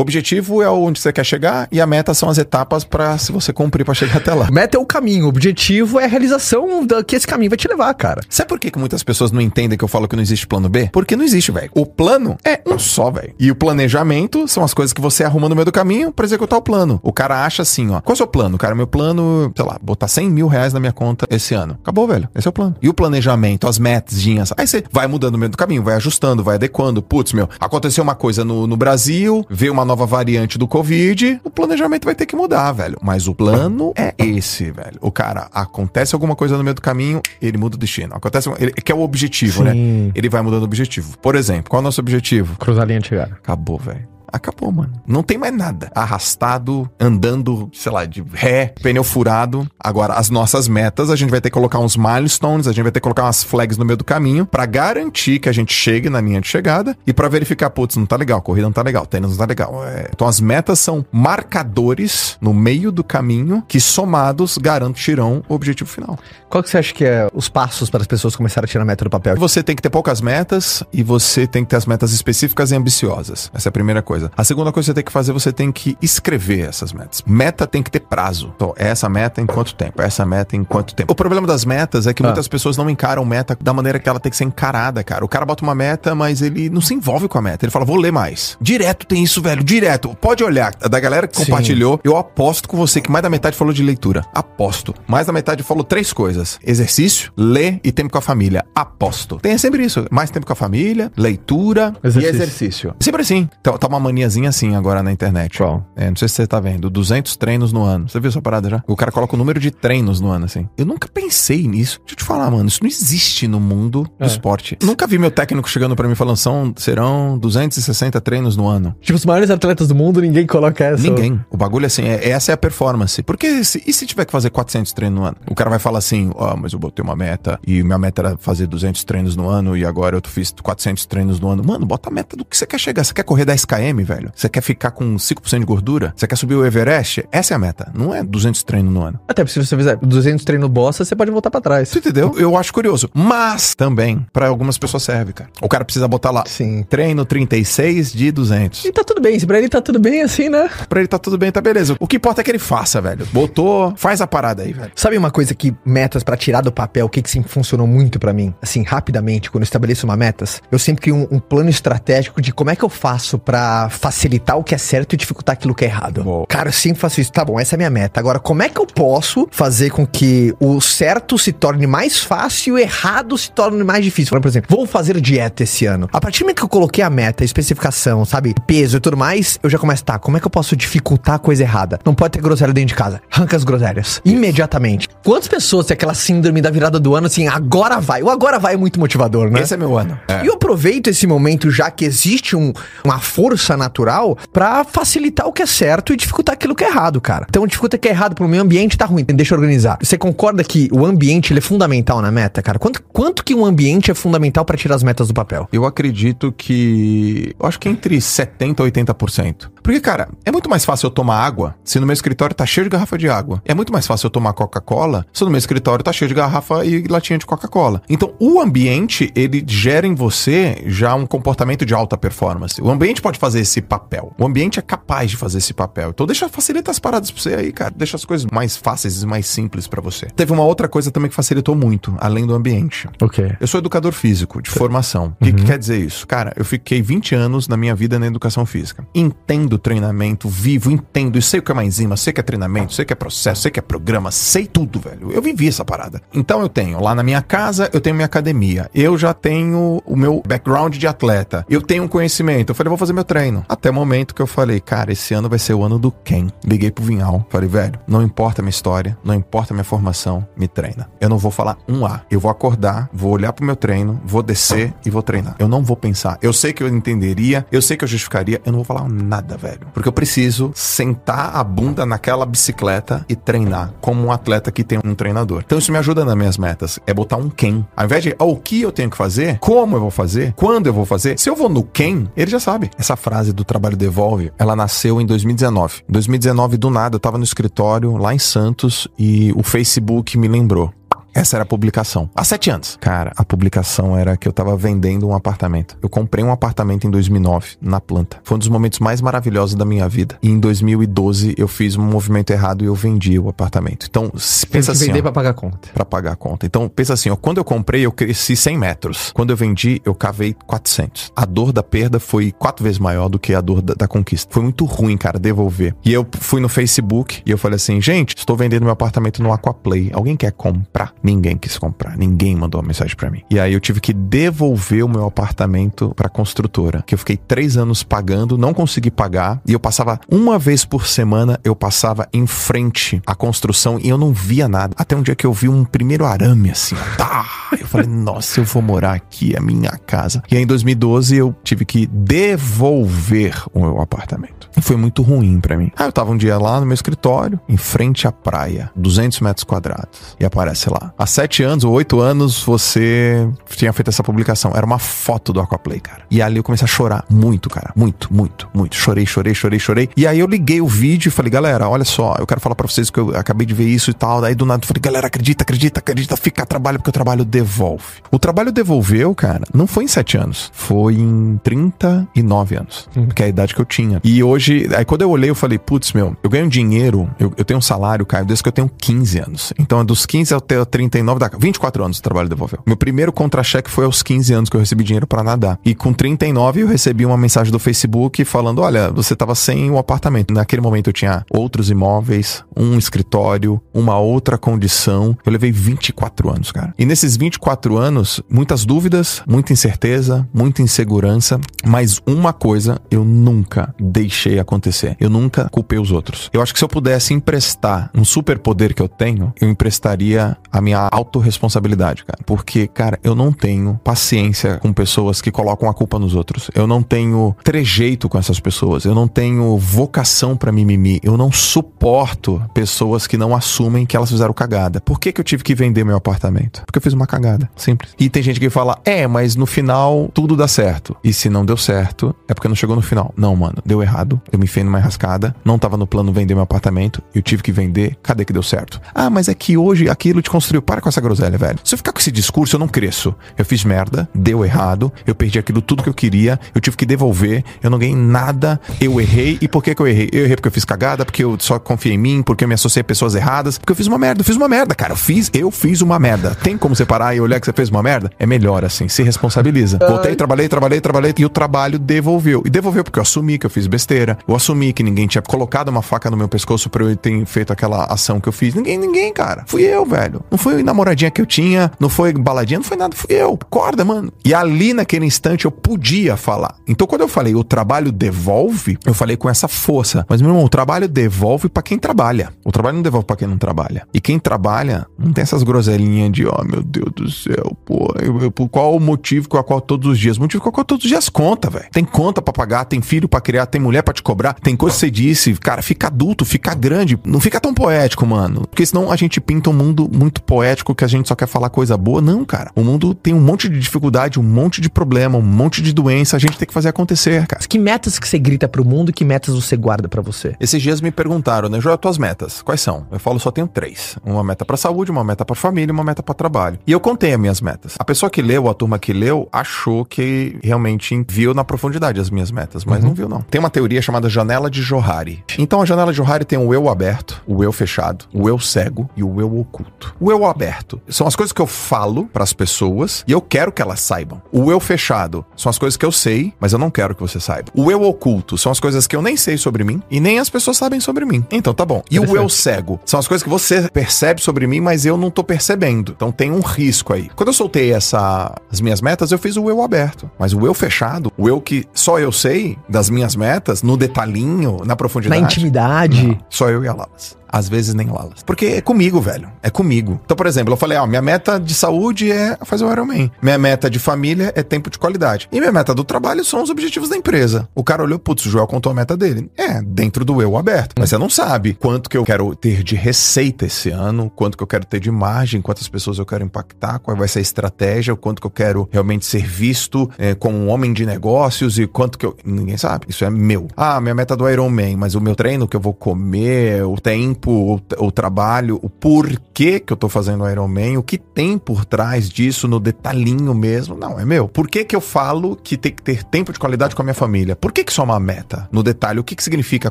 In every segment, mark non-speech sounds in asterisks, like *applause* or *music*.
O objetivo é onde você quer chegar e a meta são as etapas para se você cumprir para chegar até lá. *laughs* Meta é o caminho, o objetivo é a realização da, que esse caminho vai te levar, cara. Sabe por que, que muitas pessoas não entendem que eu falo que não existe plano B? Porque não existe, velho. O plano é um só, velho. E o planejamento são as coisas que você arruma no meio do caminho para executar o plano. O cara acha assim, ó. Qual é o seu plano? Cara, meu plano, sei lá, botar 100 mil reais na minha conta esse ano. Acabou, velho. Esse é o plano. E o planejamento, as metas, aí você vai mudando no meio do caminho, vai ajustando, vai adequando. Putz, meu, aconteceu uma coisa no, no Brasil, veio uma nova variante do Covid, o planejamento vai ter que mudar, velho. Mas o plano é esse, velho. O cara, acontece alguma coisa no meio do caminho, ele muda o destino. Acontece, ele, que é o objetivo, né? Sim. né? Ele vai mudando o objetivo. Por exemplo, qual é o nosso objetivo? Cruzar a linha de chegada. Acabou, velho acabou, mano. Não tem mais nada. Arrastado, andando, sei lá, de ré, pneu furado. Agora, as nossas metas, a gente vai ter que colocar uns milestones, a gente vai ter que colocar umas flags no meio do caminho para garantir que a gente chegue na linha de chegada e para verificar, putz, não tá legal, corrida não tá legal, tênis não tá legal. É... Então, as metas são marcadores no meio do caminho que somados garantirão o objetivo final. Qual que você acha que é os passos para as pessoas começarem a tirar a meta do papel? Você tem que ter poucas metas e você tem que ter as metas específicas e ambiciosas. Essa é a primeira coisa coisa. A segunda coisa que você tem que fazer, você tem que escrever essas metas. Meta tem que ter prazo. Então, essa meta em quanto tempo? Essa meta em quanto tempo? O problema das metas é que ah. muitas pessoas não encaram meta da maneira que ela tem que ser encarada, cara. O cara bota uma meta, mas ele não se envolve com a meta. Ele fala, vou ler mais. Direto tem isso, velho. Direto. Pode olhar. Da galera que Sim. compartilhou, eu aposto com você que mais da metade falou de leitura. Aposto. Mais da metade falou três coisas: exercício, ler e tempo com a família. Aposto. Tem sempre isso. Mais tempo com a família, leitura exercício. e exercício. Sempre assim. Então, tá uma maniazinha assim agora na internet. Qual? É, não sei se você tá vendo. 200 treinos no ano. Você viu essa parada já? O cara coloca o número de treinos no ano, assim. Eu nunca pensei nisso. Deixa eu te falar, mano. Isso não existe no mundo do é. esporte. Nunca vi meu técnico chegando para mim falando, são, serão 260 treinos no ano. Tipo, os maiores atletas do mundo, ninguém coloca essa. Ninguém. O bagulho, assim, é, essa é a performance. Porque se, e se tiver que fazer 400 treinos no ano? O cara vai falar assim, ó, oh, mas eu botei uma meta e minha meta era fazer 200 treinos no ano e agora eu fiz 400 treinos no ano. Mano, bota a meta do que você quer chegar. Você quer correr 10 velho? Você quer ficar com 5% de gordura? Você quer subir o Everest? Essa é a meta. Não é 200 treinos no ano. Até porque se você fizer 200 treinos bosta, você pode voltar para trás. Você entendeu? Eu acho curioso. Mas também, para algumas pessoas serve, cara. O cara precisa botar lá. Sim. Treino 36 de 200. E tá tudo bem. Se pra ele tá tudo bem assim, né? Pra ele tá tudo bem, tá beleza. O que importa é que ele faça, velho. Botou, faz a parada aí, velho. Sabe uma coisa que metas para tirar do papel, o que que sim funcionou muito para mim? Assim, rapidamente, quando eu estabeleço uma metas, eu sempre crio um, um plano estratégico de como é que eu faço para facilitar o que é certo e dificultar aquilo que é errado. Boa. Cara, eu sempre faço isso. Tá bom, essa é a minha meta. Agora, como é que eu posso fazer com que o certo se torne mais fácil e o errado se torne mais difícil? Por exemplo, vou fazer dieta esse ano. A partir do momento que eu coloquei a meta, a especificação, sabe, peso e tudo mais, eu já começo, tá, como é que eu posso dificultar a coisa errada? Não pode ter groselha dentro de casa. Arranca as groselhas. Imediatamente. Quantas pessoas têm aquela síndrome da virada do ano, assim, agora vai? O agora vai é muito motivador, né? Esse é meu ano. É. E eu aproveito esse momento, já que existe um, uma força natural, pra facilitar o que é certo e dificultar aquilo que é errado, cara. Então, dificulta o que é errado pro meio ambiente tá ruim. Deixa eu organizar. Você concorda que o ambiente ele é fundamental na meta, cara? Quanto, quanto que um ambiente é fundamental para tirar as metas do papel? Eu acredito que. Eu acho que entre 70% e 80%. Porque, cara, é muito mais fácil eu tomar água se no meu escritório tá cheio de garrafa de água. É muito mais fácil eu tomar Coca-Cola se no meu escritório tá cheio de garrafa e latinha de Coca-Cola. Então, o ambiente, ele gera em você já um comportamento de alta performance. O ambiente pode fazer esse papel. O ambiente é capaz de fazer esse papel. Então, deixa facilitar as paradas pra você aí, cara. Deixa as coisas mais fáceis e mais simples para você. Teve uma outra coisa também que facilitou muito, além do ambiente. Ok. Eu sou educador físico, de formação. O uhum. que, que quer dizer isso? Cara, eu fiquei 20 anos na minha vida na educação física. Entendo treinamento, vivo, entendo. E sei o que é uma enzima, sei o que é treinamento, sei o que é processo, sei o que é programa, sei tudo, velho. Eu vivi essa parada. Então eu tenho lá na minha casa, eu tenho minha academia. Eu já tenho o meu background de atleta. Eu tenho um conhecimento. Eu falei, vou fazer meu treino treino. Até o momento que eu falei, cara, esse ano vai ser o ano do Ken. Liguei pro Vinhal, falei, velho, não importa a minha história, não importa a minha formação, me treina. Eu não vou falar um A. Eu vou acordar, vou olhar pro meu treino, vou descer e vou treinar. Eu não vou pensar. Eu sei que eu entenderia, eu sei que eu justificaria, eu não vou falar nada, velho. Porque eu preciso sentar a bunda naquela bicicleta e treinar como um atleta que tem um treinador. Então isso me ajuda nas minhas metas. É botar um quem. Ao invés de oh, o que eu tenho que fazer, como eu vou fazer, quando eu vou fazer. Se eu vou no quem, ele já sabe. Essa frase do trabalho devolve, ela nasceu em 2019. Em 2019, do nada, eu tava no escritório lá em Santos e o Facebook me lembrou. Essa era a publicação. Há sete anos. Cara, a publicação era que eu tava vendendo um apartamento. Eu comprei um apartamento em 2009, na planta. Foi um dos momentos mais maravilhosos da minha vida. E em 2012 eu fiz um movimento errado e eu vendi o apartamento. Então, se pensa assim. vender ó, pra pagar a conta. Pra pagar a conta. Então, pensa assim, ó, quando eu comprei, eu cresci 100 metros. Quando eu vendi, eu cavei 400. A dor da perda foi quatro vezes maior do que a dor da, da conquista. Foi muito ruim, cara, devolver. E eu fui no Facebook e eu falei assim, gente, estou vendendo meu apartamento no Aquaplay. Alguém quer comprar? Ninguém quis comprar. Ninguém mandou uma mensagem pra mim. E aí eu tive que devolver o meu apartamento pra construtora. Que eu fiquei três anos pagando, não consegui pagar. E eu passava uma vez por semana, eu passava em frente à construção e eu não via nada. Até um dia que eu vi um primeiro arame assim. Tá! Eu falei, nossa, eu vou morar aqui, é minha casa. E aí em 2012 eu tive que devolver o meu apartamento. E foi muito ruim pra mim. Aí eu tava um dia lá no meu escritório, em frente à praia, 200 metros quadrados. E aparece lá. Há sete anos ou oito anos você tinha feito essa publicação. Era uma foto do Aquaplay, cara. E ali eu comecei a chorar muito, cara. Muito, muito, muito. Chorei, chorei, chorei, chorei. E aí eu liguei o vídeo e falei, galera, olha só, eu quero falar pra vocês que eu acabei de ver isso e tal. Daí do nada eu falei, galera, acredita, acredita, acredita, fica trabalho, porque o trabalho devolve. O trabalho devolveu, cara, não foi em sete anos. Foi em 39 anos. Que é a idade que eu tinha. E hoje, aí quando eu olhei, eu falei, putz, meu, eu ganho dinheiro, eu, eu tenho um salário, Caio, desde que eu tenho 15 anos. Então, dos 15 até 39, dá 24 anos o trabalho devolveu. Meu primeiro contra-cheque foi aos 15 anos que eu recebi dinheiro pra nadar. E com 39 eu recebi uma mensagem do Facebook falando: olha, você tava sem o apartamento. Naquele momento eu tinha outros imóveis, um escritório, uma outra condição. Eu levei 24 anos, cara. E nesses 24 anos, muitas dúvidas, muita incerteza, muita insegurança, mas uma coisa eu nunca deixei acontecer. Eu nunca culpei os outros. Eu acho que se eu pudesse emprestar um superpoder que eu tenho, eu emprestaria a minha autorresponsabilidade, cara. Porque, cara, eu não tenho paciência com pessoas que colocam a culpa nos outros. Eu não tenho trejeito com essas pessoas. Eu não tenho vocação pra mimimi. Eu não suporto pessoas que não assumem que elas fizeram cagada. Por que, que eu tive que vender meu apartamento? Porque eu fiz uma cagada. Simples. E tem gente que fala, é, mas no final tudo dá certo. E se não deu certo, é porque não chegou no final. Não, mano, deu errado. Eu me enfiei numa enrascada. Não tava no plano vender meu apartamento. Eu tive que vender. Cadê que deu certo? Ah, mas é que hoje aquilo te construiu. Para com essa groselha, velho. Se eu ficar com esse discurso, eu não cresço. Eu fiz merda, deu errado, eu perdi aquilo tudo que eu queria, eu tive que devolver, eu não ganhei nada, eu errei. E por que, que eu errei? Eu errei porque eu fiz cagada, porque eu só confiei em mim, porque eu me associei a pessoas erradas, porque eu fiz uma merda, eu fiz uma merda, cara. Eu fiz, eu fiz uma merda. Tem como separar e olhar que você fez uma merda? É melhor assim, se responsabiliza. Voltei, trabalhei, trabalhei, trabalhei, e o trabalho devolveu. E devolveu porque eu assumi que eu fiz besteira, eu assumi que ninguém tinha colocado uma faca no meu pescoço pra eu ter feito aquela ação que eu fiz. Ninguém, ninguém, cara. Fui eu, velho. Não foi namoradinha que eu tinha, não foi baladinha, não foi nada, fui eu. Acorda, mano. E ali naquele instante eu podia falar. Então quando eu falei o trabalho devolve, eu falei com essa força. Mas meu irmão, o trabalho devolve pra quem trabalha. O trabalho não devolve pra quem não trabalha. E quem trabalha não tem essas groselinhas de, ó, oh, meu Deus do céu, pô, eu, eu, qual o motivo com a qual todos os dias? O motivo com a qual todos os dias conta, velho. Tem conta pra pagar, tem filho pra criar, tem mulher pra te cobrar, tem coisa que você disse, cara, fica adulto, fica grande, não fica tão poético, mano. Porque senão a gente pinta um mundo muito poético que a gente só quer falar coisa boa. Não, cara. O mundo tem um monte de dificuldade, um monte de problema, um monte de doença. A gente tem que fazer acontecer, cara. Que metas que você grita pro mundo e que metas você guarda pra você? Esses dias me perguntaram, né, Joel, tuas metas, quais são? Eu falo, só tenho três. Uma meta pra saúde, uma meta pra família e uma meta pra trabalho. E eu contei as minhas metas. A pessoa que leu, a turma que leu, achou que realmente viu na profundidade as minhas metas, mas não viu, não. Tem uma teoria chamada janela de Johari. Então a janela de Johari tem o eu aberto, o eu fechado, o eu cego e o eu oculto. O eu eu aberto são as coisas que eu falo pras pessoas e eu quero que elas saibam. O eu fechado são as coisas que eu sei, mas eu não quero que você saiba. O eu oculto são as coisas que eu nem sei sobre mim e nem as pessoas sabem sobre mim. Então tá bom. E o eu cego são as coisas que você percebe sobre mim, mas eu não tô percebendo. Então tem um risco aí. Quando eu soltei essa as minhas metas, eu fiz o eu aberto, mas o eu fechado, o eu que só eu sei das minhas metas, no detalhinho, na Na profundidade. intimidade. Não, só eu e a Lalas. Às vezes nem Lalas. Porque é comigo, velho. É comigo. Então, por exemplo, eu falei, ó, minha meta de saúde é fazer o Ironman. Minha meta de família é tempo de qualidade. E minha meta do trabalho são os objetivos da empresa. O cara olhou, putz, o Joel contou a meta dele. É, dentro do eu aberto. Mas você não sabe quanto que eu quero ter de receita esse ano, quanto que eu quero ter de margem, quantas pessoas eu quero impactar, qual vai ser a estratégia, o quanto que eu quero realmente ser visto é, como um homem de negócios e quanto que eu... Ninguém sabe. Isso é meu. Ah, minha meta do Ironman, mas o meu treino que eu vou comer, o tempo, o, o trabalho, o porquê que eu tô fazendo o Ironman, o que tem por trás disso no detalhinho mesmo, não, é meu. Por que que eu falo que tem que ter tempo de qualidade com a minha família? Por que que isso é uma meta? No detalhe, o que que significa?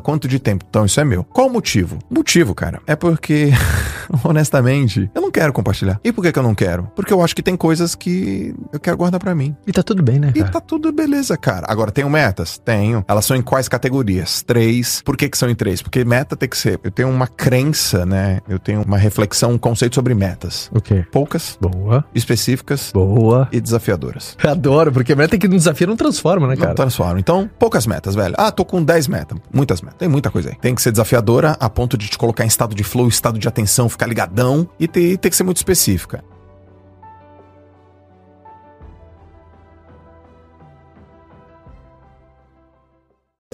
Quanto de tempo? Então, isso é meu. Qual o motivo? Motivo, cara, é porque, *laughs* honestamente, eu não quero compartilhar. E por que que eu não quero? Porque eu acho que tem coisas que eu quero guardar pra mim. E tá tudo bem, né, E cara? tá tudo beleza, cara. Agora, tenho metas? Tenho. Elas são em quais categorias? Três. Por que que são em três? Porque meta tem que ser... Eu tenho uma crença, né? Eu tenho uma reflexão, um conceito sobre metas. O quê? Poucas, Boa. específicas Boa. e desafiadoras. *laughs* Eu adoro, porque meta que não desafia não transforma, né, Não cara? transformam. Então, poucas metas, velho. Ah, tô com 10 metas. Muitas metas. Tem muita coisa aí. Tem que ser desafiadora a ponto de te colocar em estado de flow, estado de atenção, ficar ligadão e ter, tem que ser muito específica.